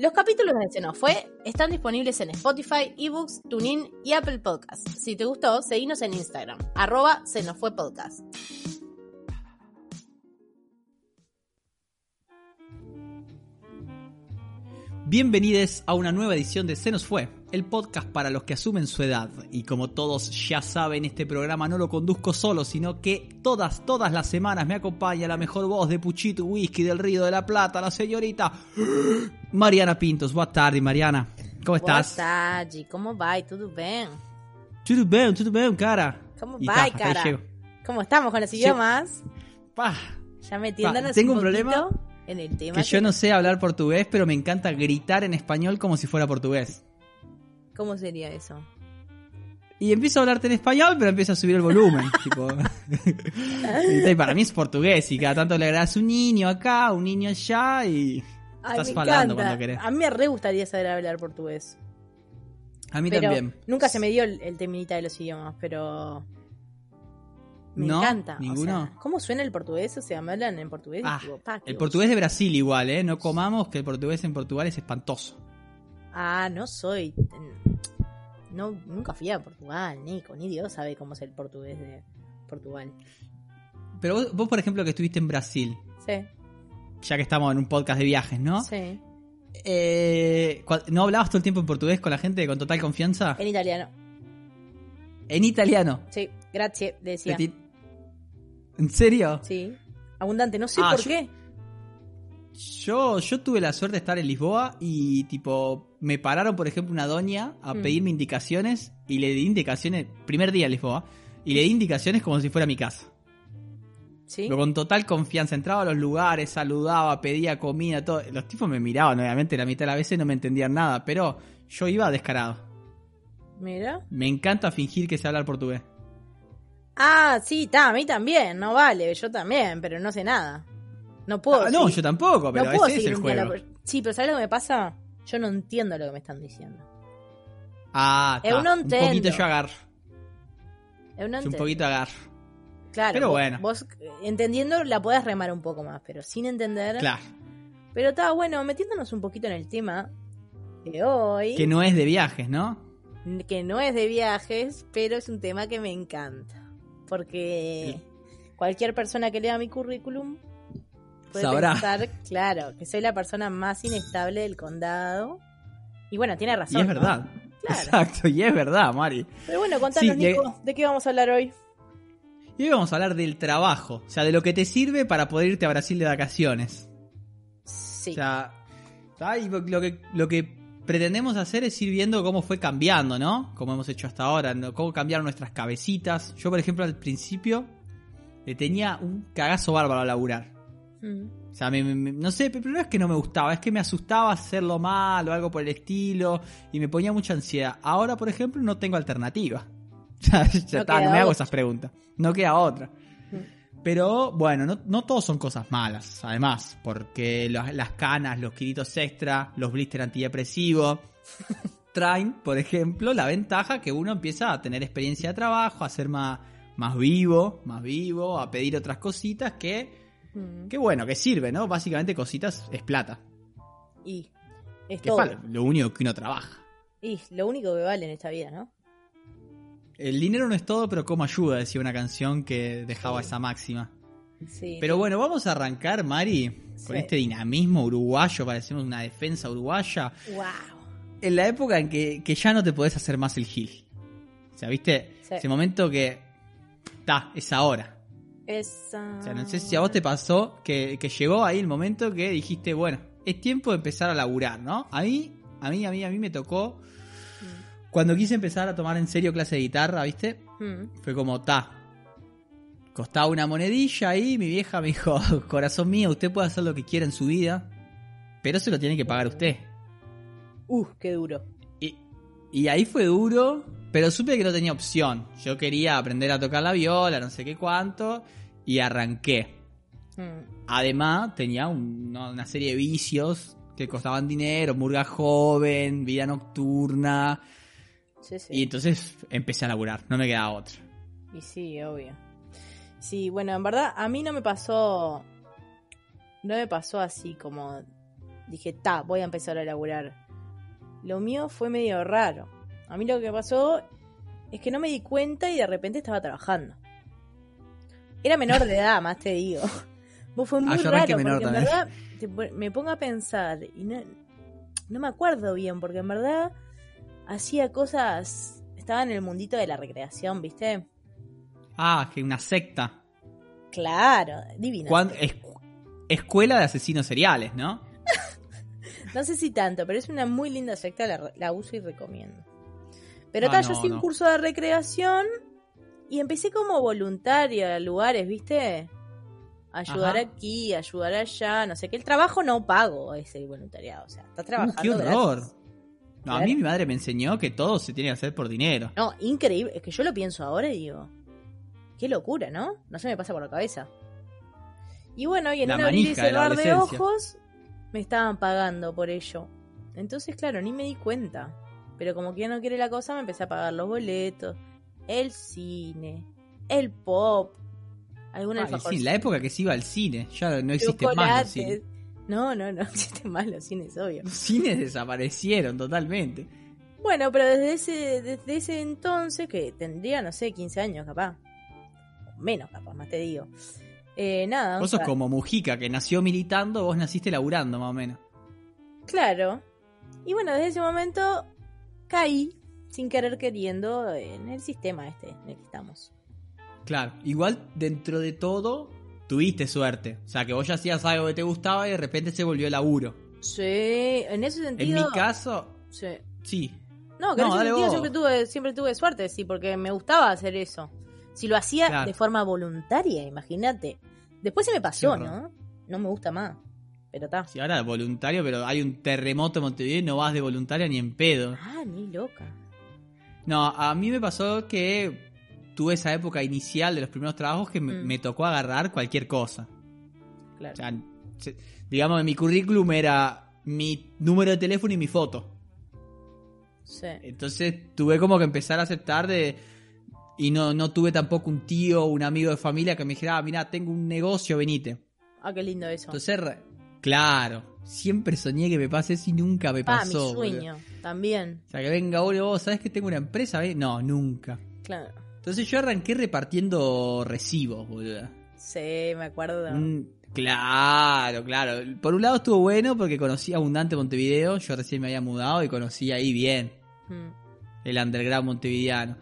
Los capítulos de Se nos fue están disponibles en Spotify, eBooks, TuneIn y Apple Podcasts. Si te gustó, seguinos en Instagram, arroba Se nos fue podcast. Bienvenidos a una nueva edición de Se nos fue, el podcast para los que asumen su edad. Y como todos ya saben, este programa no lo conduzco solo, sino que todas, todas las semanas me acompaña la mejor voz de Puchito Whisky del Río de la Plata, la señorita Mariana Pintos. Buenas tardes, Mariana. ¿Cómo estás? Boa tarde, como vai? Tudo bem? Tudo bem, tudo bem, cara. Hasta ahí cara? ¿Cómo estamos con los idiomas? Pa, Ya metiéndonos tengo un un problema en el tema. que yo no sé hablar portugués, pero me encanta gritar en español como si fuera portugués. ¿Cómo sería eso? Y empiezo a hablarte en español, pero empiezo a subir el volumen. tipo. y para mí es portugués, y cada tanto le agregas un niño acá, un niño allá, y Ay, estás encanta. cuando querés. A mí me re gustaría saber hablar portugués. A mí pero también. Nunca se me dio el, el teminita de los idiomas, pero. Me ¿No? encanta. o ¿Ninguno? sea, ¿Cómo suena el portugués? O sea, me hablan en portugués. Ah, digo, El portugués de Brasil igual, ¿eh? No comamos que el portugués en Portugal es espantoso. Ah, no soy. No, nunca fui a Portugal, Nico. Ni Dios sabe cómo es el portugués de Portugal. Pero vos, vos, por ejemplo, que estuviste en Brasil, Sí, ya que estamos en un podcast de viajes, ¿no? sí. Eh, ¿No hablabas todo el tiempo en portugués con la gente con total confianza? En italiano. En italiano. Sí, grazie, decía. ¿En serio? Sí. Abundante, no sé Ah, por yo- qué. Yo, yo tuve la suerte de estar en Lisboa y tipo me pararon por ejemplo una doña a Mm. pedirme indicaciones y le di indicaciones, primer día en Lisboa, y le di indicaciones como si fuera mi casa. Sí. Pero con total confianza, entraba a los lugares, saludaba, pedía comida, todo. Los tipos me miraban, obviamente la mitad de las veces no me entendían nada, pero yo iba descarado. Mira. Me encanta fingir que sé hablar portugués. Ah, sí, está, a mí también, no vale, yo también, pero no sé nada. No puedo. Ah, no, yo tampoco, pero no puedo ese es el un juego. la- Sí, pero ¿sabes lo que me pasa? Yo no entiendo lo que me están diciendo. Ah, está. no un poquito yo agarro. Yo no Un entiendo. poquito agarro. Claro, pero bueno. Vos eh, entendiendo la podés remar un poco más, pero sin entender. Claro. Pero está bueno, metiéndonos un poquito en el tema de hoy, Que no es de viajes, ¿no? que no es de viajes, pero es un tema que me encanta. Porque cualquier persona que lea mi currículum puede Sabrá. pensar, claro, que soy la persona más inestable del condado. Y bueno, tiene razón. Y es ¿no? verdad. Claro. Exacto, y es verdad, Mari. Pero bueno, contanos, Sí, Nico, ¿de qué vamos a hablar hoy? Y hoy vamos a hablar del trabajo, o sea, de lo que te sirve para poder irte a Brasil de vacaciones. Sí. O sea, lo que, lo que pretendemos hacer es ir viendo cómo fue cambiando, ¿no? Como hemos hecho hasta ahora, ¿no? cómo cambiaron nuestras cabecitas. Yo, por ejemplo, al principio le tenía un cagazo bárbaro a laburar. Mm. O sea, me- no sé, pero no es que no me gustaba, es que me asustaba hacerlo mal o algo por el estilo y me ponía mucha ansiedad. Ahora, por ejemplo, no tengo alternativa. Ya, ya No está, no me hago esas preguntas. No queda otra. Mm. Pero bueno, no, no todos son cosas malas, además, porque las, las canas, los kilitos extra, los blister antidepresivos, traen, por ejemplo, la ventaja que uno empieza a tener experiencia de trabajo, a ser más, más vivo, más vivo, a pedir otras cositas que, Mm. que bueno, que sirve, ¿no? Básicamente cositas es plata, Y es que todo. es lo único que uno trabaja. Y lo único que vale en esta vida, ¿no? El dinero no es todo, pero como ayuda, decía una canción que dejaba Sí. esa máxima. Sí. Pero bueno, vamos a arrancar, Mari, con Sí. este dinamismo uruguayo, parecemos una defensa uruguaya, Wow. en la época en que, que ya no te podés hacer más el gil. O sea, ¿viste? Ese momento que... Ta, es ahora. Esa... O sea, no sé si a vos te pasó que, que llegó ahí el momento que dijiste, bueno, es tiempo de empezar a laburar, ¿no? A mí, a mí, a mí, a mí me tocó... Cuando quise empezar a tomar en serio clase de guitarra, ¿viste? Mm. Fue como, ta. Costaba una monedilla ahí, mi vieja me dijo, corazón mío, usted puede hacer lo que quiera en su vida, pero se lo tiene que pagar usted. Uh, qué duro. Y, y ahí fue duro, Pero supe que no tenía opción. Yo quería aprender a tocar la viola, no sé qué cuánto, y arranqué. Mm, Además, tenía un- una serie de vicios que costaban dinero, murga joven, vida nocturna. sí, sí. Y entonces empecé a laburar, no me quedaba otra. Y sí, obvio. Sí, bueno, en verdad a mí no me pasó. No me pasó así como. Dije, ta, voy a empezar a laburar. Lo mío fue medio raro. A mí lo que pasó es que no me di cuenta y de repente estaba trabajando. Era menor de edad, más te digo. Vos fue muy Ah, yo raro, menor porque en verdad te me pongo a pensar y no, no me acuerdo bien, porque en verdad hacía cosas. Estaba en el mundito de la recreación, ¿viste? Ah, que una secta. Claro, es- escuela de asesinos seriales, ¿no? No sé si tanto, pero es una muy linda secta, la, la uso y recomiendo. Pero Ah, tal, yo no, hacía un no. curso de recreación y empecé como voluntaria a lugares, ¿viste? Ayudar Ajá. aquí, ayudar allá, no sé qué. El trabajo no pago ese voluntariado, o sea, estás Uh, trabajando. ¡Qué horror! gratis. No, a mí mi madre me enseñó que todo se tiene que hacer por dinero. No, increíble. Es que yo lo pienso ahora y digo, qué locura, ¿no? No se me pasa por la cabeza. Y bueno, y en La un abrir y de cerrar de adolescencia. ojos me estaban pagando por ello. Entonces, claro, ni me di cuenta. Pero como que ya no quiere la cosa, me empecé a pagar los boletos, el cine, el pop, algún Ah, sí, la época que se iba al cine, ya no existe más los cines. No, no, no existen más los cines, obvio. Los cines desaparecieron totalmente. Bueno, pero desde ese, desde ese entonces, que tendría, no sé, 15 años capaz. Menos capaz, más te digo. Eh, nada. Vos sos como Mujica, que nació militando, vos naciste laburando más o menos. Claro. Y bueno, desde ese momento caí, sin querer queriendo, en el sistema este en el que estamos. Claro, igual dentro de todo tuviste suerte. O sea, que vos ya hacías algo que te gustaba y de repente se volvió laburo. Sí, en ese En sentido. mi caso, Sí. sí. No, que en No, ese dale sentido vos. siempre tuve, siempre tuve suerte, sí, porque me gustaba hacer eso. Si lo hacía Claro. de forma voluntaria, imagínate. Después se me pasó. ¿no? No me gusta más. Pero está. Sí, ahora voluntario, pero hay un terremoto en Montevideo y no vas de voluntaria ni en pedo. Ah, ni loca. No, a mí me pasó que tuve esa época inicial de los primeros trabajos que me, Mm. me tocó agarrar cualquier cosa. Claro. O sea, se- digamos, mi currículum era mi número de teléfono y mi foto. Sí. Entonces tuve como que empezar a aceptar de... Y no, no tuve tampoco un tío o un amigo de familia que me dijera, ah, mira, tengo un negocio, venite. Ah, qué lindo eso. Entonces, claro, siempre soñé que me pase eso y nunca me ah, pasó. mi boludo. sueño. También. O sea, que venga uno, vos sabés que tengo una empresa, ¿ves? No, nunca. Claro. Entonces yo arranqué repartiendo recibos, boludo. Sí, me acuerdo. Un- Claro, claro. Por un lado estuvo bueno porque conocí Abundante Montevideo. Yo recién me había mudado y conocí ahí bien Mm. el underground montevideano.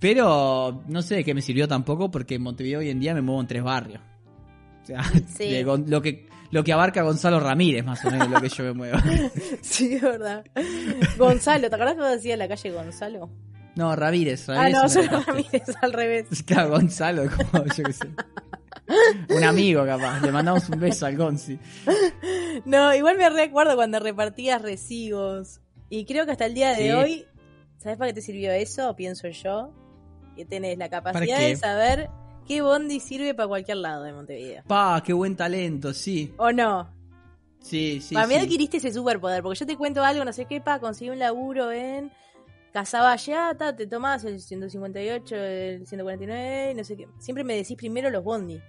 Pero no sé de qué me sirvió tampoco porque en Montevideo hoy en día me muevo en tres barrios. O sea, Sí. de Gon- lo, que, lo que abarca Gonzalo Ramírez, más o menos, lo que yo me muevo. Sí, es verdad. Gonzalo, ¿te acordás que vos decías la calle Gonzalo? No, Ramírez. Ah, Ramírez no, me soy retaste. Ramírez, al revés. Claro, Gonzalo, como yo qué sé. Un amigo capaz, le mandamos un beso al Gonzi. No, igual me recuerdo cuando repartías recibos. Y creo que hasta el día de Sí. hoy, ¿sabes para qué te sirvió eso? Pienso yo. Que tenés la capacidad de saber qué bondi sirve para cualquier lado de Montevideo. Pa, qué buen talento, sí. ¿O no? Sí, sí. para mí sí. adquiriste ese superpoder, porque yo te cuento algo, no sé qué, pa, conseguí un laburo en Casaballata, te tomás el 158, el 149, no sé qué. Siempre me decís primero los bondi.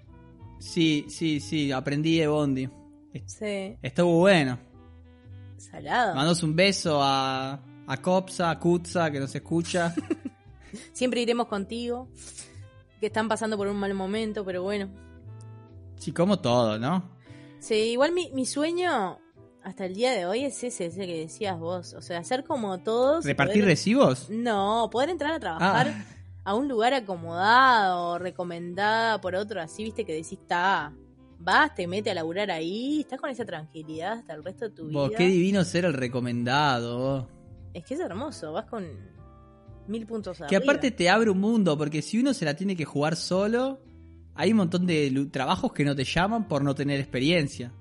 Sí, sí, sí, aprendí de Bondi. Sí, Estuvo bueno. salado. Mandos un beso a, a Copsa, a Kutza, que nos escucha. Siempre iremos contigo. Que están pasando por un mal momento, pero bueno. Sí, como todo, ¿no? Sí, igual mi, mi sueño hasta el día de hoy es ese, ese que decías vos. O sea, hacer como todos. ¿Repartir poder- recibos? No, poder entrar a trabajar Ah, a un lugar acomodado, recomendada por otro, así, viste, que decís, está. Vas, te mete a laburar ahí, estás con esa tranquilidad hasta el resto de tu vos, vida. qué divino ser el recomendado. vos. Es que es hermoso, vas con mil puntos Que arriba. aparte te abre un mundo, porque si uno se la tiene que jugar solo, hay un montón de trabajos que no te llaman por no tener experiencia.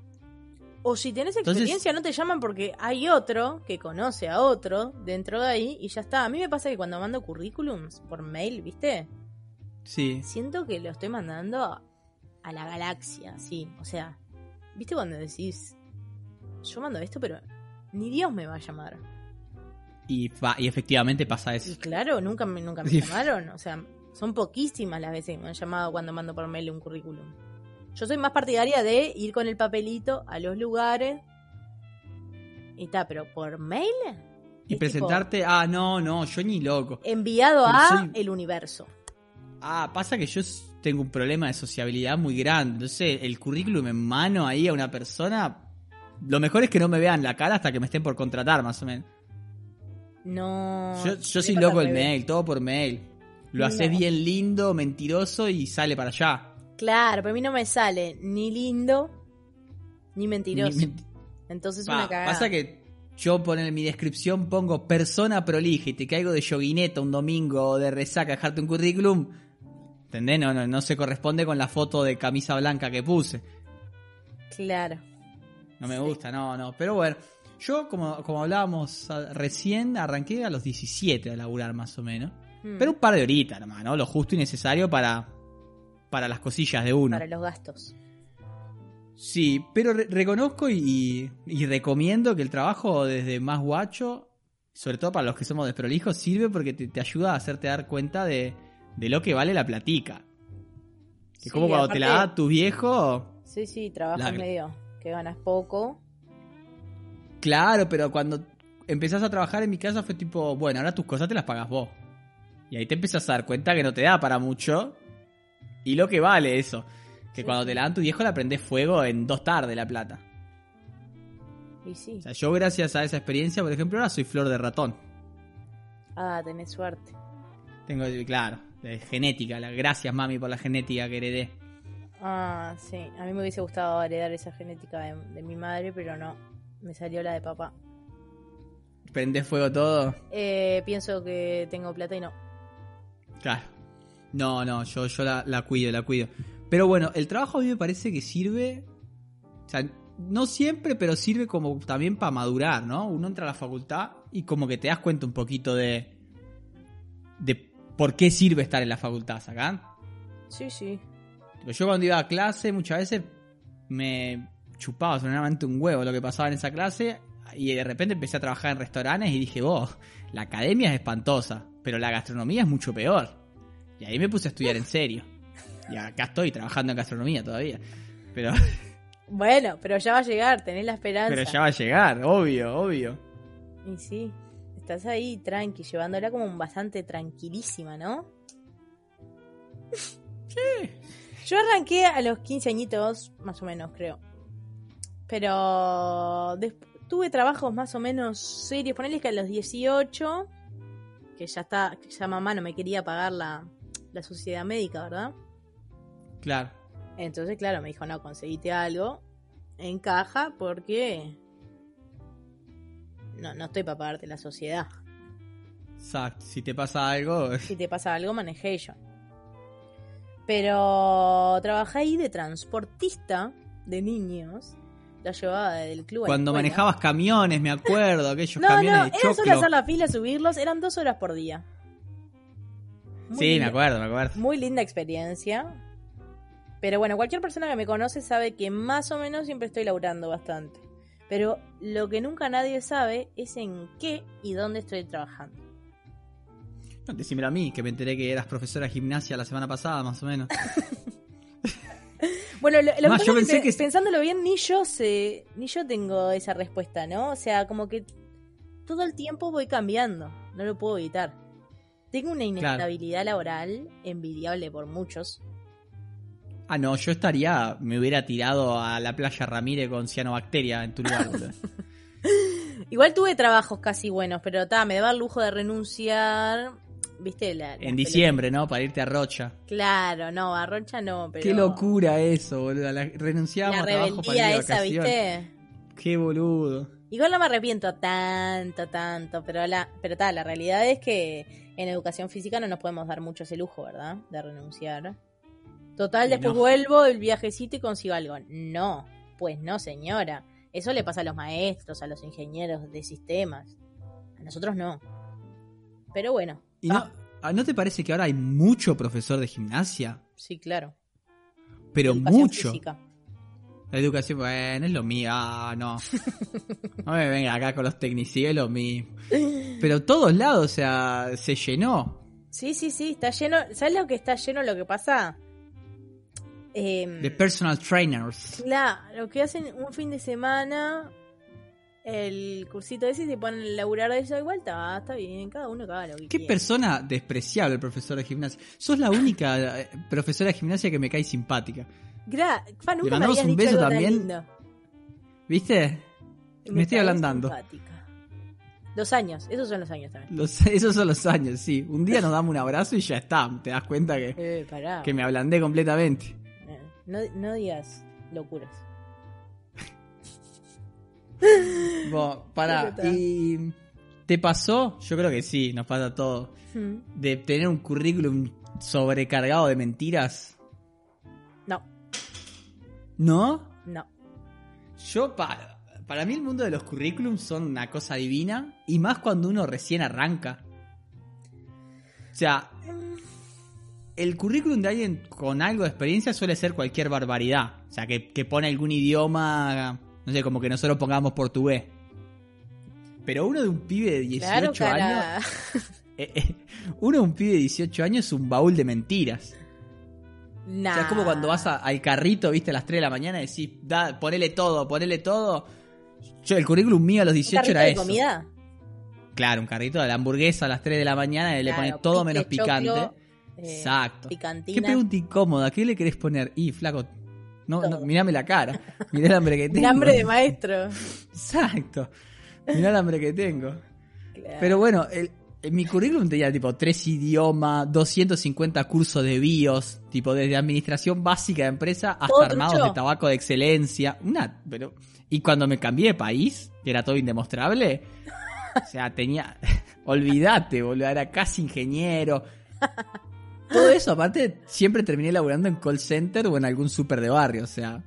O si tenés Entonces- experiencia, no te llaman porque hay otro que conoce a otro dentro de ahí y ya está. A mí me pasa que cuando mando currículums por mail, ¿viste? Sí. Siento que lo estoy mandando a la galaxia, sí. O sea, ¿viste cuando decís, yo mando esto, pero ni Dios me va a llamar? Y, y efectivamente pasa Y eso. claro, nunca me, nunca me Sí. llamaron. O sea, son poquísimas las veces que me han llamado cuando mando por mail un currículum. Yo soy más partidaria de ir con el papelito a los lugares. Y está, pero por mail. Y es presentarte, ah, no, no, yo ni loco. tipo enviado Pero a soy- el universo. Ah, pasa que yo tengo un problema de sociabilidad muy grande. Entonces, el currículum en mano ahí a una persona. Lo mejor es que no me vean la cara hasta que me estén por contratar, más o menos. No. Yo, soy loco el mail, todo por mail. Lo No. haces bien lindo, mentiroso y sale para allá. Claro, pero a mí no me sale ni lindo ni mentiroso. Ni menti- Entonces Pa, una cagada. pasa que yo pongo en mi descripción pongo persona prolija y te caigo de yoguineta un domingo o de resaca dejarte un currículum. ¿Entendés? No, no, no se corresponde con la foto de camisa blanca que puse. Claro. No me gusta, no, no. Pero bueno, yo como, como hablábamos ah, recién, arranqué a los 17 a laburar más o menos. Mm, Pero un par de horitas nomás, ¿no? Lo justo y necesario para, para las cosillas de uno. Para los gastos. Sí, pero re- reconozco y, y recomiendo que el trabajo desde más guacho, sobre todo para los que somos desprolijos, sirve porque te, te ayuda a hacerte dar cuenta de, de lo que vale la platica. Que Sí, como cuando te la da tu viejo, Sí, sí, trabajas medio que ganas poco. Claro, pero cuando empezás a trabajar en mi casa fue tipo, bueno, ahora tus cosas te las pagas vos. Y ahí te empezás a dar cuenta que no te da para mucho y lo que vale eso. Que Sí, cuando te la dan tu viejo la prendés fuego en dos tardes la plata. Y sí. O sea, yo gracias a esa experiencia, por ejemplo, ahora soy flor de ratón. Ah, tenés suerte. Tengo, claro, genética. la- Gracias, mami, por la genética que heredé. Ah, sí. A mí me hubiese gustado heredar esa genética de, de mi madre, pero no. Me salió la de papá. Prende fuego todo. Eh, pienso que tengo plata y no. Claro. No, no, yo, yo la, la cuido, la cuido. Pero bueno, el trabajo a mí me parece que sirve. O sea, no siempre, pero sirve como también para madurar, ¿no? Uno entra a la facultad y como que te das cuenta un poquito de. de por qué sirve estar en la facultad, ¿sacán? Sí, sí. Yo cuando iba a clase muchas veces me chupaba solamente un huevo lo que pasaba en esa clase y de repente empecé a trabajar en restaurantes y dije, vos, la academia es espantosa, pero la gastronomía es mucho peor. Y ahí me puse a estudiar en serio. Y acá estoy trabajando en gastronomía todavía. Pero, Bueno, pero ya va a llegar, tenés la esperanza. pero ya va a llegar, obvio, obvio. Y sí, estás ahí tranqui, llevándola como bastante tranquilísima, ¿no? Sí. Yo arranqué a los 15 añitos, más o menos, creo. Pero tuve trabajos más o menos serios. Ponele que a los 18, que ya está, que ya mamá no me quería pagar la, la sociedad médica, ¿verdad? Claro. Entonces, claro, me dijo, no, conseguite algo en caja porque no, no estoy para pagarte la sociedad. Exacto. Si te pasa algo, Si te pasa algo, manejé yo. Pero trabajé ahí de transportista de niños. La llevaba del club. a la cuando escuela. manejabas camiones, me acuerdo, aquellos No, no, camiones de era solo hacer la fila, subirlos. Eran dos horas por día. Muy Sí, me linda- acuerdo, me acuerdo. Muy linda experiencia. Pero bueno, cualquier persona que me conoce sabe que más o menos siempre estoy laburando bastante. Pero lo que nunca nadie sabe es en qué y dónde estoy trabajando. No, decímelo a mí, que me enteré que eras profesora de gimnasia la semana pasada, más o menos. Bueno, lo, lo que yo pasa es pensé que pensándolo bien, ni yo sé, ni yo tengo esa respuesta, ¿no? O sea, como que todo el tiempo voy cambiando, no lo puedo evitar. Tengo una inestabilidad laboral envidiable por muchos. Ah, no, yo estaría, me hubiera tirado a la playa Ramírez con cianobacteria en tu lugar. Igual tuve trabajos casi buenos, pero ta, me daba el lujo de renunciar. ¿Viste? La, En diciembre, ¿no? Para irte a Rocha. Claro, no, a Rocha no, pero. Qué locura eso, boludo. La- renunciábamos La a trabajo para ir esa, vacaciones. ¿viste? Qué boludo. Igual no me arrepiento tanto, tanto, pero la, pero ta, la realidad es que en educación física no nos podemos dar mucho ese lujo, ¿verdad? De renunciar. Total, después no. vuelvo el viajecito y consigo algo. No, pues no, señora. Eso le pasa a los maestros, a los ingenieros de sistemas. A nosotros no. Pero bueno. ¿Y no, ah, ¿no te parece que ahora hay mucho profesor de gimnasia? Sí, claro. Pero Educación mucho. física. La educación, bueno, es lo mío. Ah, no. No me venga acá con los tecnicismos, es lo mismo. Pero todos lados, o sea, se llenó. Sí, sí, sí, está lleno. ¿Sabes lo que está lleno? Lo que pasa. Em, De personal trainers. Claro, lo que hacen un fin de semana, el cursito ese y se ponen a laburar de eso igual, está, está bien, cada uno cada lo que Qué persona despreciable el profesor de gimnasia. Sos la única eh, profesora de gimnasia que me cae simpática. Gra Fa, nunca Le me mandamos habías un dicho beso algo también. lindo. ¿Viste? Me estoy ablandando. simpática. Dos años, esos son los años también. Los- esos son los años, sí. Un día nos damos un abrazo y ya está. Te das cuenta que, Eh, que me ablandé completamente. Eh, No, no digas locuras. Bueno, para. ¿y te pasó? Yo creo que sí, nos pasa a todos. Hmm. De tener un currículum sobrecargado de mentiras. No, ¿No? no. Yo, pa- para mí el mundo de los currículums son una cosa divina. Y más cuando uno recién arranca. O sea, el currículum de alguien con algo de experiencia suele ser cualquier barbaridad. O sea, que, que pone algún idioma, no sé, como que nosotros pongamos portugués. Pero uno de un pibe de 18 Claro, años, eh, eh, uno de un pibe de 18 años es un baúl de mentiras. Nah. O sea, es como cuando vas a- al carrito, viste, a las 3 de la mañana y decís, da, ponele todo, ponele todo. Yo, el currículum mío a los ¿Un 18 carrito era de eso. comida? Claro, un carrito de la hamburguesa a las 3 de la mañana y le Claro, pone todo pique, menos picante. choclo, eh, Exacto. Picantina. Qué pregunta incómoda, ¿qué le querés poner? Y, flaco, no, no, mirame la cara. Mirá el hambre que tengo. Un hambre de maestro. Exacto. Mirá el hambre que tengo. Claro. Pero bueno, el, en mi currículum tenía tipo tres idiomas, 250 cursos de BIOS, tipo desde administración básica de empresa hasta ¿Todo armados trucho? de tabaco de excelencia. Una, pero y cuando me cambié de país, que era todo indemostrable, o sea, tenía olvídate, boludo, era casi ingeniero. Todo eso, aparte, siempre terminé laburando en call center o en algún super de barrio, o sea,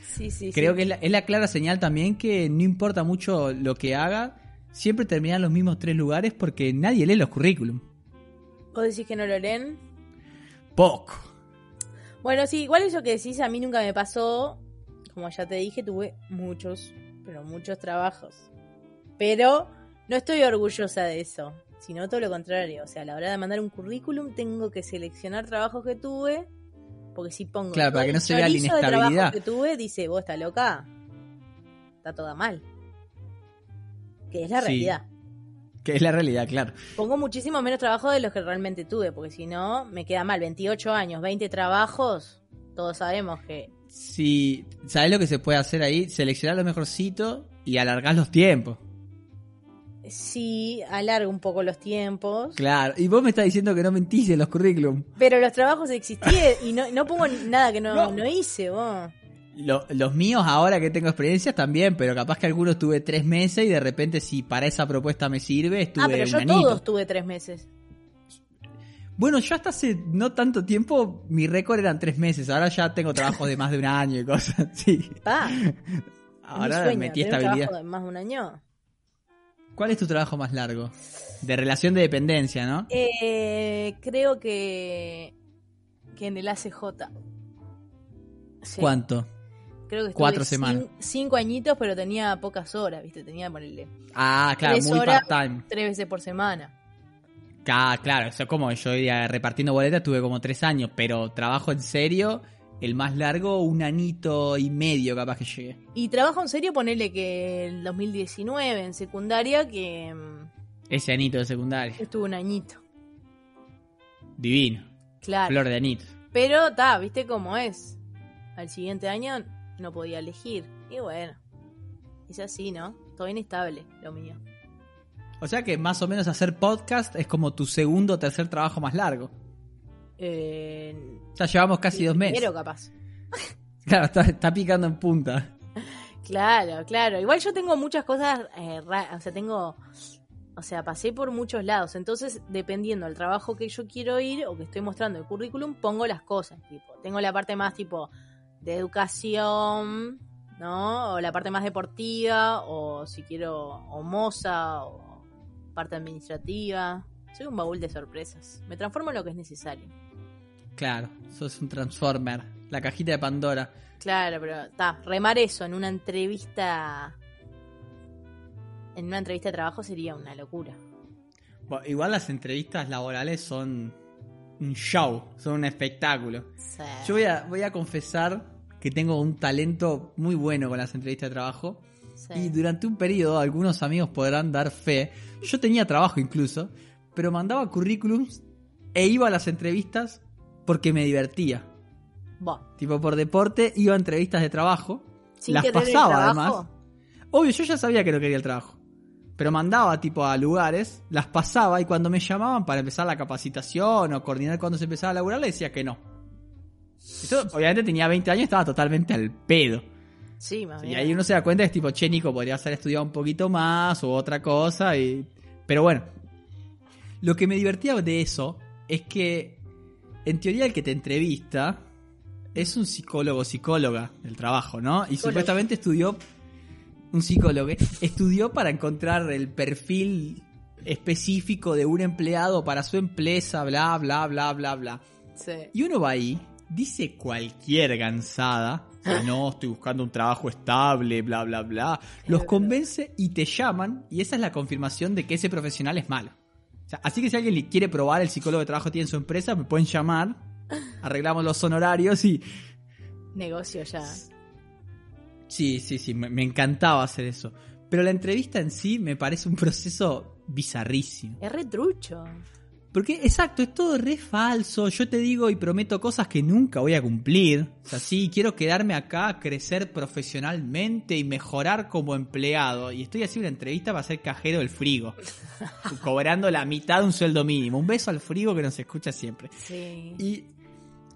sí, sí, Creo sí. que es la, es la clara señal también que no importa mucho lo que haga, siempre termina en los mismos tres lugares porque nadie lee los currículum. ¿Vos decís que no lo leen? Poco. Bueno, sí, igual eso que decís a mí nunca me pasó. Como ya te dije, tuve muchos, pero muchos trabajos. Pero no estoy orgullosa de eso, sino todo lo contrario. O sea, a la hora de mandar un currículum tengo que seleccionar trabajos que tuve, porque si pongo Claro, para que no se vea la inestabilidad. que tuve, dice, vos estás loca, está toda mal. Que es la Sí. realidad. Que es la realidad, claro. Pongo muchísimo menos trabajo de los que realmente tuve, porque si no, me queda mal. 28 años, 20 trabajos, todos sabemos que Si, ¿sabes lo que se puede hacer ahí? Seleccionar lo mejorcito y alargar los tiempos. Sí alarga un poco los tiempos. Claro. Y vos me estás diciendo que no mentís en los currículum. Pero los trabajos existían y no, no pongo nada que no, No. no hice, vos. Lo- los míos ahora que tengo experiencias también, pero capaz que algunos tuve tres meses y de repente si para esa propuesta me sirve, estuve Ah, pero yo todos tuve tres meses. Bueno, yo hasta hace no tanto tiempo, mi récord eran tres meses. Ahora ya tengo trabajos de más de un año y cosas así. Pa, es mi Ahora sueño, metí trabajo de más de un año. ¿Cuál es tu trabajo más largo? De relación de dependencia, ¿no? Eh, creo que, que en el ACJ. Sí, ¿Cuánto? Creo que Cuatro semanas. cinco añitos, pero tenía pocas horas, ¿viste? Tenía ponerle Ah, claro, Tres muy part-time. tres veces por semana. Ah, claro, eso como yo iba repartiendo boletas tuve como tres años, pero trabajo en serio, el más largo, un anito y medio capaz que llegué. Y trabajo en serio, ponerle que el 2019 en secundaria, que mm, Ese anito de secundaria. estuve un añito. Divino. Claro. Flor de anito. Pero, ta, viste cómo es. Al siguiente año no podía elegir. Y bueno, es así, ¿no? Todo inestable, lo mío. O sea que más o menos hacer podcast es como tu segundo o tercer trabajo más largo. Eh, sea, llevamos casi dos meses. Primero, capaz. Claro, está, está picando en punta. Claro, claro. Igual yo tengo muchas cosas eh, O sea, tengo. O sea, pasé por muchos lados. Entonces, dependiendo del trabajo que yo quiero ir o que estoy mostrando el currículum, pongo las cosas. Tipo, tengo la parte más tipo de educación, ¿no? O la parte más deportiva, o si quiero, o moza, o parte administrativa. Soy un baúl de sorpresas. Me transformo en lo que es necesario. Claro, sos un Transformer, la cajita de Pandora. Claro, pero está, remar eso en una entrevista. En una entrevista de trabajo sería una locura. Bueno, igual las entrevistas laborales son un show, son un espectáculo. Sí. Yo voy a, voy a confesar que tengo un talento muy bueno con las entrevistas de trabajo. Sí. Y durante un periodo, algunos amigos podrán dar fe. Yo tenía trabajo incluso, pero mandaba currículums e iba a las entrevistas porque me divertía. Tipo por deporte, iba a entrevistas de trabajo. sin las pasaba además. Obvio, yo ya sabía que no quería el trabajo. Pero mandaba tipo a lugares, las pasaba y cuando me llamaban para empezar la capacitación o coordinar cuando se empezaba a laburar, le decía que no. Obviamente tenía 20 años, estaba totalmente al pedo. Sí, más Y ahí uno se da cuenta que es tipo, che, Nico, podrías haber estudiado un poquito más o otra cosa. Y... Pero bueno, lo que me divertía de eso es que, en teoría, el que te entrevista es un psicólogo, psicóloga del trabajo, ¿no? Y Psicólogo. supuestamente estudió, un psicólogo, estudió para encontrar el perfil específico de un empleado para su empresa, bla, bla, bla, bla, bla. Sí. Y uno va ahí, dice cualquier gansada, que no, estoy buscando un trabajo estable, bla, bla, bla, los convence y te llaman y esa es la confirmación de que ese profesional es malo. O sea, así que si alguien quiere probar el psicólogo de trabajo que tiene en su empresa, me pueden llamar, arreglamos los honorarios y... Negocio ya. Sí, sí, sí, me, me encantaba hacer eso. Pero la entrevista en sí me parece un proceso bizarrísimo. Es re trucho. Porque, exacto, es todo re falso. Yo te digo y prometo cosas que nunca voy a cumplir. O sea, sí, quiero quedarme acá, crecer profesionalmente y mejorar como empleado. Y estoy haciendo una entrevista para ser cajero del frigo. cobrando la mitad de un sueldo mínimo. Un beso al frigo que nos escucha siempre. Sí. Y,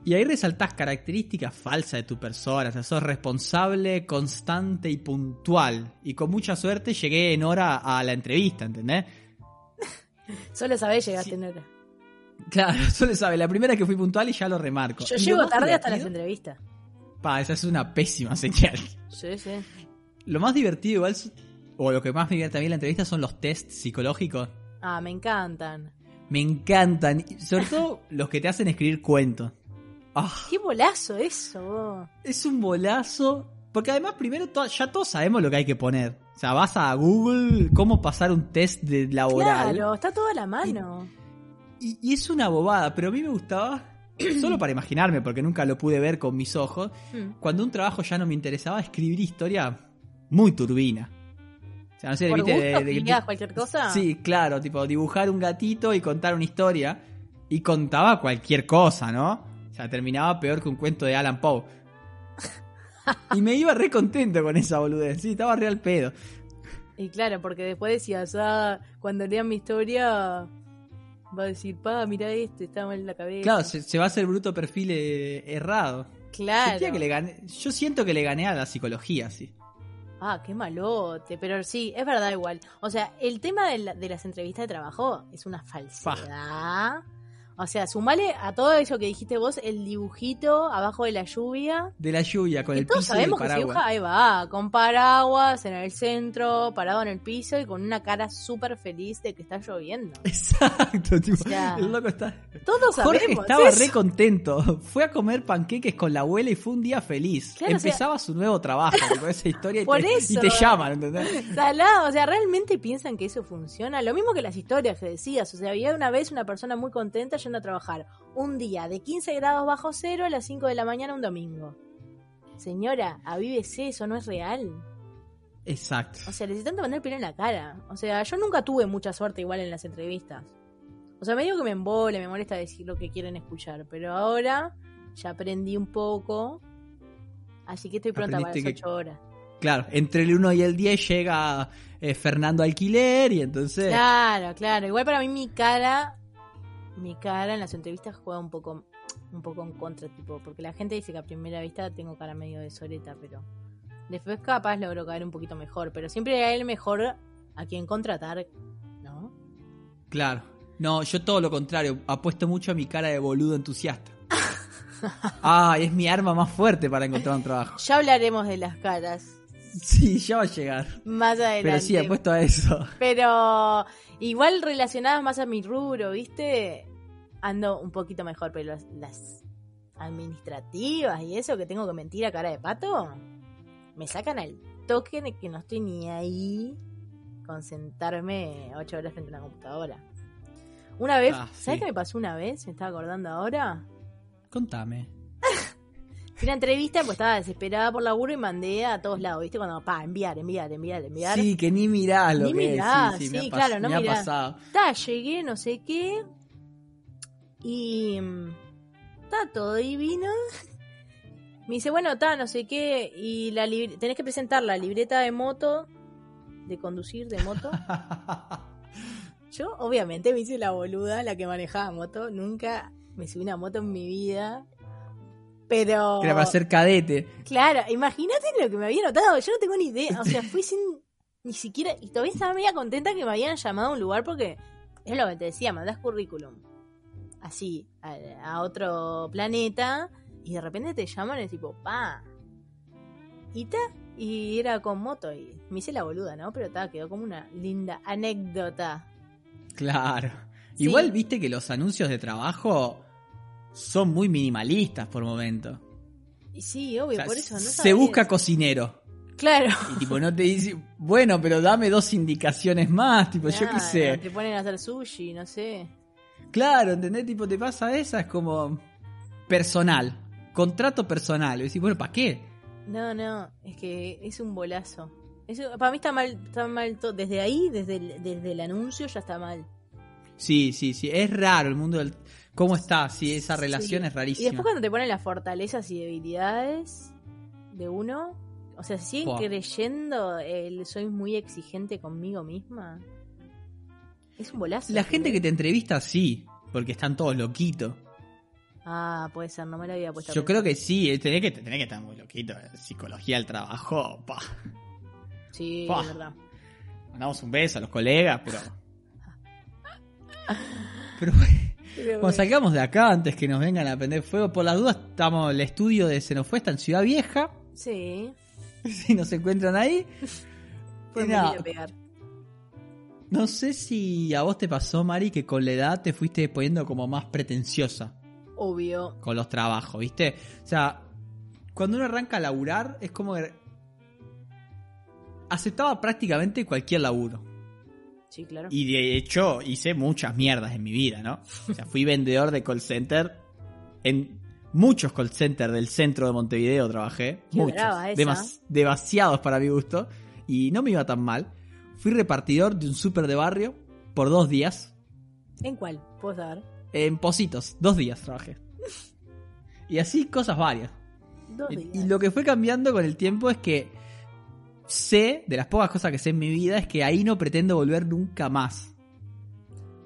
y ahí resaltás características falsas de tu persona. O sea, sos responsable, constante y puntual. Y con mucha suerte llegué en hora a la entrevista, ¿entendés? Solo sabés llegaste Sí. en hora. Claro, eso le sabe. La primera que fui puntual y ya lo remarco. Yo llego tarde hasta las entrevistas. Pa, esa es una pésima señal. Sí, sí. Lo más divertido igual, o lo que más me divierte a mí en la entrevista son los tests psicológicos. Ah, me encantan. Me encantan. Sobre todo los que te hacen escribir cuentos. Ah, Qué bolazo eso, vos. es un bolazo. Porque además, primero, to- ya todos sabemos lo que hay que poner. O sea, vas a Google, cómo pasar un test de laboral. Claro, está todo a la mano. Y, y es una bobada, pero a mí me gustaba, solo para imaginarme, porque nunca lo pude ver con mis ojos, Hmm. cuando un trabajo ya no me interesaba, escribir historia muy turbina. O sea, no sé, ¿Por ¿viste? gusto De- de- cualquier cosa? Sí, claro, tipo dibujar un gatito y contar una historia. Y contaba cualquier cosa, ¿no? O sea, terminaba peor que un cuento de Alan Poe. Y me iba re contento con esa boludez. Sí, estaba re al pedo. Y claro, porque después decías, ah, cuando lean mi historia, va a decir, pa, mira esto, está mal en la cabeza. Claro, se, se va a hacer bruto perfil eh, errado. Claro. Sentía que le gané- yo siento que le gané a la psicología, sí. Ah, qué malote. Pero sí, es verdad igual. O sea, el tema de, la- de las entrevistas de trabajo es una falsedad. O sea, sumale a todo eso que dijiste vos, el dibujito abajo de la lluvia. De la lluvia, con que el todos piso y el sabemos que se dibuja, paraguas. ahí va, con paraguas en el centro, parado en el piso y con una cara súper feliz de que está lloviendo. Exacto, tipo, O sea, el loco está... Todos Jorge sabemos estaba eso. re contento. Fue a comer panqueques con la abuela y fue un día feliz. Claro, o sea- Empezaba su nuevo trabajo con esa historia y Por te, eso. y te llaman, ¿entendés? Salado, o sea, ¿realmente piensan que eso funciona? Lo mismo que las historias que decías, o sea, había una vez una persona muy contenta yendo a trabajar un día de 15 grados bajo cero a las 5 de la mañana un domingo. Señora, avívese, eso no es real. Exacto. O sea, están tomando el pelo en la cara. O sea, yo nunca tuve mucha suerte igual en las entrevistas. O sea, me digo que me embole, me molesta decir lo que quieren escuchar, pero ahora ya aprendí un poco. Así que estoy pronta para las Aprendiste que- 8 horas. Claro, entre el 1 y el 10 llega eh, Fernando Alquiler y entonces... Claro, claro. Igual para mí mi cara, mi cara en las entrevistas juega un poco, un poco en contra, tipo, porque la gente dice que a primera vista tengo cara medio de soreta, pero después capaz logro caer un poquito mejor. Pero siempre hay el mejor a quien contratar, ¿no? Claro. No, yo todo lo contrario. Apuesto mucho a mi cara de boludo entusiasta. Ah, es mi arma más fuerte para encontrar un trabajo. Ya hablaremos de las caras Sí, ya va a llegar. más adelante. Pero sí, apuesto a eso. Pero igual relacionadas más a mi rubro, ¿viste? Ando un poquito mejor, pero las, administrativas y eso que tengo que mentir a cara de pato, me sacan al toque de que no estoy ni ahí con sentarme ocho horas frente a una computadora. Una vez, Ah, ¿sabes sí. qué me pasó una vez? Me estaba acordando ahora. Contame. Fui a una entrevista, pues estaba desesperada por laburo y mandé a todos lados, ¿viste? Cuando, pa, enviar, enviar, enviar, enviar. Sí, que ni mirás lo Ni que mirás, es. Sí, sí, me sí, ha pas- claro, no me ha mirás. pasado. Ta, llegué, no sé qué. Y. mm, Está todo divino. Me dice, bueno, está, no sé qué. Y la libre- tenés que presentar la libreta de moto. De conducir de moto. Yo, obviamente, me hice la boluda, la que manejaba moto. Nunca me subí una moto en mi vida. Pero. Era para ser cadete. Claro, imagínate lo que me había notado. Yo no tengo ni idea. O sea, fui sin ni siquiera. Y todavía estaba media contenta que me habían llamado a un lugar porque es lo que te decía, mandás currículum así a, a otro planeta y de repente te llaman y es tipo, pa. Y ta. Y era con moto y me hice la boluda, ¿no? Pero ta, quedó como una linda anécdota. Claro. Sí. Igual viste que los anuncios de trabajo son muy minimalistas por momento. Y sí, obvio, O sea, por eso no se busca cocinero. Claro. Y tipo, no te dice, bueno, pero dame dos indicaciones más, tipo, yo qué sé. Te ponen a hacer sushi, no sé. Claro, ¿entendés? Tipo, te pasa esa, es como personal, contrato personal. Y decís, bueno, ¿para qué? No, no, es que es un bolazo. Eso, para mí está mal, está mal todo. Desde ahí, desde el, desde el anuncio, ya está mal. Sí, sí, sí, es raro el mundo del... ¿Cómo está? Sí, esa relación Sí. es Y rarísima. después cuando te ponen las fortalezas y debilidades de uno, o sea, siguen creyendo el soy muy exigente conmigo misma. Es un bolazo. La gente que te entrevista, sí, porque están todos loquitos. Ah, puede ser, no me lo había puesto Yo creo que sí, eh, tenés que, tenés que estar muy loquito. eh, Psicología del trabajo, pa. Sí, Buah. es verdad. Mandamos un beso a los colegas, pero... Pero cuando salgamos de acá, antes que nos vengan a prender fuego, por las dudas, estamos, el estudio de Xenofue está en Ciudad Vieja. Sí, Si nos encuentran ahí. Pueden nada, no sé si a vos te pasó, Mari, que con la edad te fuiste poniendo como más pretenciosa Obvio. con los trabajos, ¿viste? O sea, cuando uno arranca a laburar, es como que aceptaba prácticamente cualquier laburo. Sí, claro. Y de hecho hice muchas mierdas en mi vida, ¿no? O sea, fui vendedor de call center. En muchos call centers del centro de Montevideo trabajé. Qué muchos. brava esa. Demas- demasiados para mi gusto. Y no me iba tan mal. Fui repartidor de un súper de barrio por dos días. ¿En cuál? ¿Puedo saber? En Positos. Dos días trabajé. Y así cosas varias. Dos días. Y lo que fue cambiando con el tiempo es que sé, de las pocas cosas que sé en mi vida, es que ahí no pretendo volver nunca más.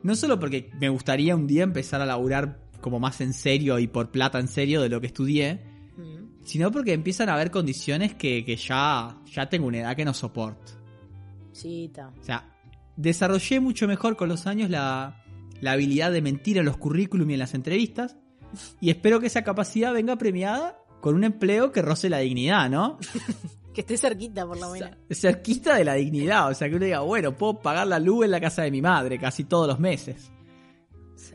No solo porque me gustaría un día empezar a laburar como más en serio y por plata en serio de lo que estudié, Mm. sino porque empiezan a haber condiciones que, que ya, ya tengo una edad que no soporto. Sí, está. O sea, desarrollé mucho mejor con los años la, la habilidad de mentir en los currículum y en las entrevistas. Y espero que esa capacidad venga premiada con un empleo que roce la dignidad, ¿no? Que esté cerquita, por lo menos. cerquita de la dignidad. O sea, que uno diga, bueno, puedo pagar la luz en la casa de mi madre casi todos los meses. Sí.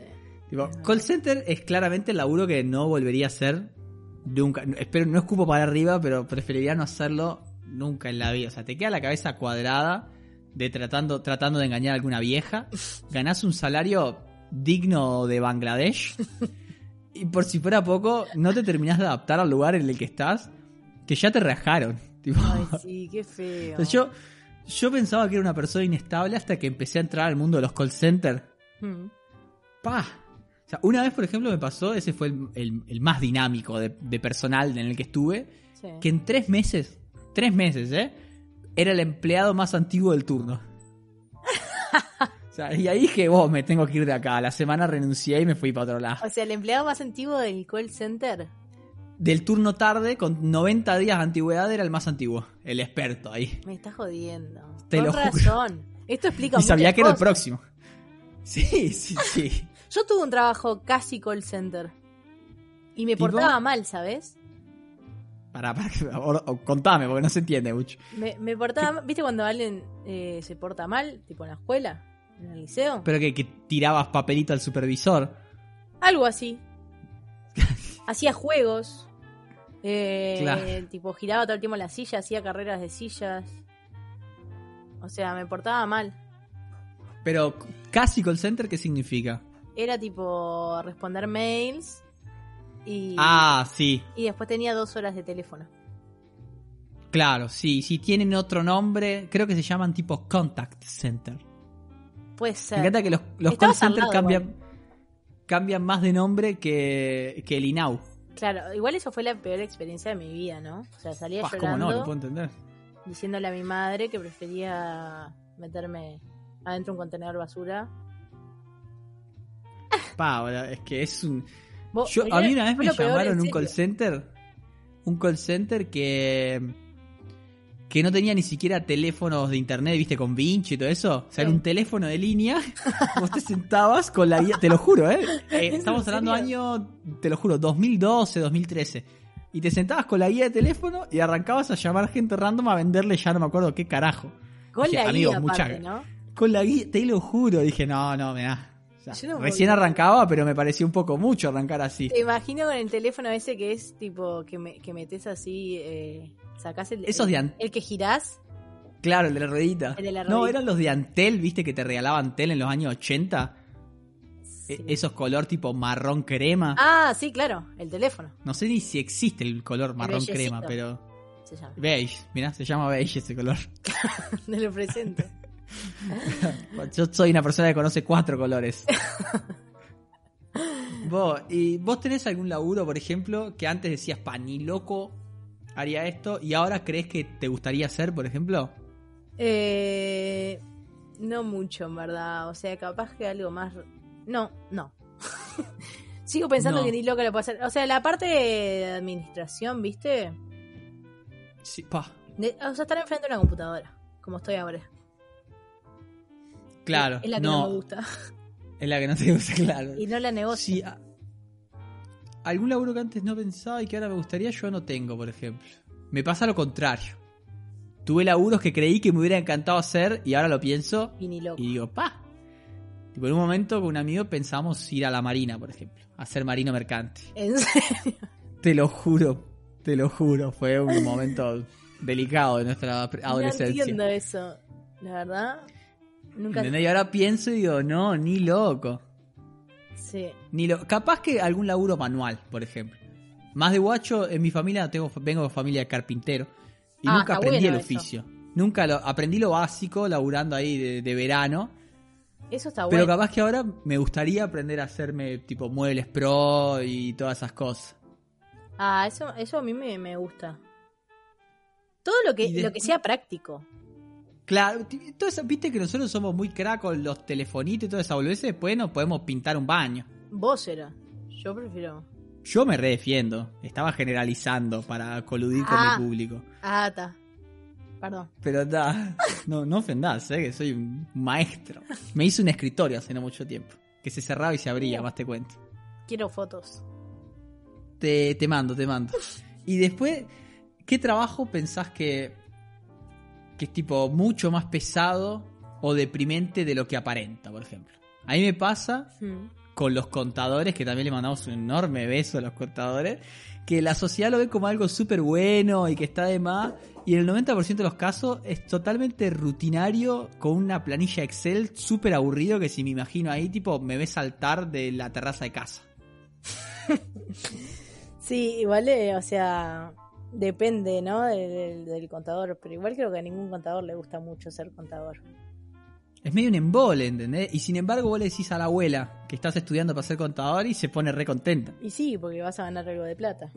Tipo, call center es claramente el laburo que no volvería a hacer nunca. Espero, no escupo para arriba, pero preferiría no hacerlo nunca en la vida. O sea, te queda la cabeza cuadrada de tratando, tratando de engañar a alguna vieja. Ganás un salario digno de Bangladesh. Y por si fuera poco, no te terminás de adaptar al lugar en el que estás, que ya te rajaron. Tipo, Ay, sí, qué feo. o sea, yo, yo pensaba que era una persona inestable hasta que empecé a entrar al mundo de los call centers. Mm. Pa. O sea, una vez, por ejemplo, me pasó, ese fue el, el- el más dinámico de, de personal en el que estuve, Sí. que en tres meses, tres meses, ¿eh? Era el empleado más antiguo del turno. o sea, y ahí dije, vos, me tengo que ir de acá. A la semana renuncié y me fui para otro lado. O sea, el empleado más antiguo del call center. Del turno tarde, con 90 días de antigüedad, era el más antiguo. El experto ahí. Me está jodiendo. Te Con lo juro. razón. Esto explica Y sabía que era el cosas. próximo. Sí, sí, sí. Yo tuve un trabajo casi call center. Y me ¿Tipo? portaba mal, ¿sabes? Para, para, o- o contame, porque no se entiende mucho. Me, me portaba mal. ¿Viste cuando alguien eh, se porta mal? Tipo en la escuela, en el liceo. Pero que, que tirabas papelito al supervisor. Algo así. Hacía juegos. Eh, Claro. Tipo, giraba todo el tiempo en la silla, hacía carreras de sillas. O sea, me portaba mal. Pero casi call center, ¿qué significa? Era tipo responder mails y, Ah, sí, y después tenía dos horas de teléfono. claro, sí. Si tienen otro nombre, creo que se llaman tipo contact center. Puede Me ser. encanta que los, los call Estabas al center lado, cambian, cambian más de nombre que, que el INAU. Claro, igual eso fue la peor experiencia de mi vida, ¿no? O sea, salía ¿Cómo llorando, no? Lo puedo entender. diciéndole a mi madre que prefería meterme adentro de un contenedor basura. Pa, boludo, es que es un... Yo, a mí una vez me peor, llamaron en un call center. Un call center que. Que no tenía ni siquiera teléfonos de internet, viste, con Vinci y todo eso. O sea, era un teléfono de línea. Vos te sentabas con la guía. Te lo juro, ¿eh? Eh, ¿Es estamos hablando año, te lo juro, 2012, 2013. Y te sentabas con la guía de teléfono y arrancabas a llamar gente random a venderle ya no me acuerdo qué carajo. Con Dije, la guía mucha-. Con la guía, te lo juro, dije, no, no, me da. O sea, Yo no recién podía. arrancaba, pero me pareció un poco mucho arrancar así. Te imagino con el teléfono ese que es tipo que, me, que metes así, eh, sacás el, Esos el, que girás. Claro, el de la ruedita. El de la No, eran los de Antel, viste que te regalaban Antel en los años 80. E- Sí. esos color tipo marrón crema. Ah, sí, claro, el teléfono No sé ni si existe el color marrón crema, pero. se llama. Beige, mirá, se llama beige ese color. Te lo presento. Yo soy una persona que conoce cuatro colores. vos, ¿y vos tenés algún laburo, por ejemplo, que antes decías, pa, ni loco haría esto, y ahora crees que te gustaría hacer, por ejemplo? Eh, no mucho, en verdad. O sea, capaz que algo más. No, no. Sigo pensando No. que ni loca lo puedo hacer. O sea, la parte de administración, ¿viste? Sí, pa. De- o sea, estar enfrente de una computadora, como estoy ahora. Claro, Es la que no, me gusta. Es la que no te gusta, claro. Y no la negocio. Sí, a- algún laburo que antes no pensaba y que ahora me gustaría, yo no tengo, por ejemplo. Me pasa lo contrario. Tuve laburos que creí que me hubiera encantado hacer y ahora lo pienso Y ni loco. y digo, pa. Tipo, en un momento con un amigo pensamos ir a la marina, por ejemplo, a ser marino mercante. En serio. Te lo juro, te lo juro, fue un momento delicado de nuestra No adolescencia. entiendo eso. La verdad. Nunca. Y ahora pienso y digo, no, ni loco. Sí. Ni lo, capaz que algún laburo manual, por ejemplo. Más de guacho, en mi familia tengo, vengo de familia de carpintero. Y Ah, nunca aprendí bueno el eso. oficio. Nunca lo, aprendí lo básico, laburando ahí de, de verano. Eso está Pero bueno. capaz que ahora me gustaría aprender a hacerme tipo muebles pro y todas esas cosas. Ah, eso, eso a mí me, me gusta. Todo lo que, de- lo que sea práctico. Claro, todo eso- viste que nosotros somos muy crack con los telefonitos y toda esa boludez, después nos podemos pintar un baño. Vos era. Yo prefiero. Yo me redefiendo, estaba generalizando para coludir con Ah. mi público. Ah, está. Perdón. Pero da, no, no ofendás, ¿eh? que soy un maestro. Me hice un escritorio hace no mucho tiempo, que se cerraba y se abría, más te cuento. Quiero fotos. Te, te mando, te mando. Y después, ¿qué trabajo pensás que, que es tipo mucho más pesado o deprimente de lo que aparenta, por ejemplo? A mí me pasa Hmm. con los contadores, que también le mandamos un enorme beso a los contadores, que la sociedad lo ve como algo súper bueno y que está de más, y en el 90% de los casos es totalmente rutinario, con una planilla Excel súper aburrido, que si me imagino ahí, tipo, me ve saltar de la terraza de casa. Sí, igual, eh, o sea, depende, ¿no? Del, del- contador. Pero igual creo que a ningún contador le gusta mucho ser contador. Es medio un embole, ¿entendés? Y sin embargo vos le decís a la abuela que estás estudiando para ser contador y se pone re contenta. Y sí, porque vas a ganar algo de plata.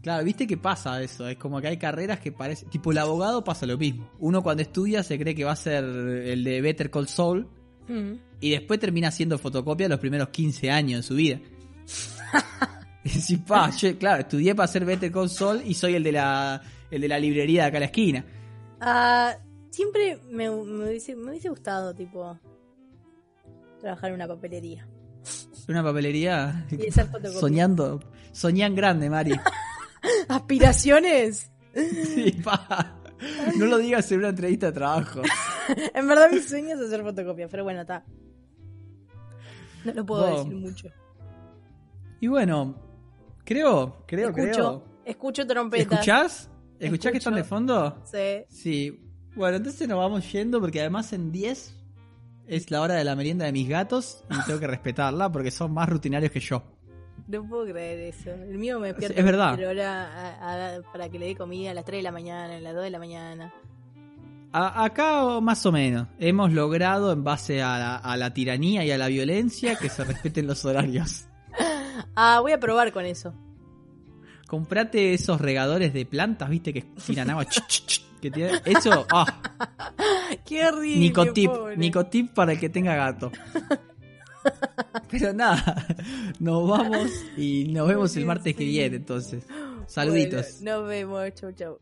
Claro, viste que pasa eso, es como que hay carreras que parece, tipo el abogado pasa lo mismo. Uno cuando estudia se cree que va a ser el de Better Call Saul Hmm. y después termina haciendo fotocopia los primeros 15 años de su vida. y decís, pa, yo, claro, estudié para ser Better Call Saul y soy el de la, el de la librería de acá a la esquina. Ah, siempre me, me hubiese, me hubiese gustado, tipo, trabajar en una papelería. Una papelería. Y hacer. Soñando. Soñan grande, Mari. ¿Aspiraciones? Sí, pa. No lo digas en una entrevista de trabajo. en verdad mi sueño es hacer fotocopia, pero bueno, está. No lo puedo Wow. decir mucho. Y bueno, creo, creo, escucho, creo. escucho trompetas. ¿Escuchás? ¿Escuchás que están de fondo? Sí. Sí. Bueno, entonces nos vamos yendo porque además en 10 es la hora de la merienda de mis gatos y tengo que respetarla porque son más rutinarios que yo. No puedo creer eso. El mío me despierta Es verdad. a- para que le dé comida a las 3 de la mañana, a las 2 de la mañana. A- acá más o menos hemos logrado en base a la, a la tiranía y a la violencia que se respeten los horarios. Ah, voy a probar con eso. Comprate esos regadores de plantas, viste, que tiran agua. que tiran- Eso, ah, Qué horrible. Nicotip, pobre. Nicotip para el que tenga gato. Pero nada, nos vamos y nos vemos el martes que viene entonces. Saluditos. Bueno, nos vemos. Chau, chau.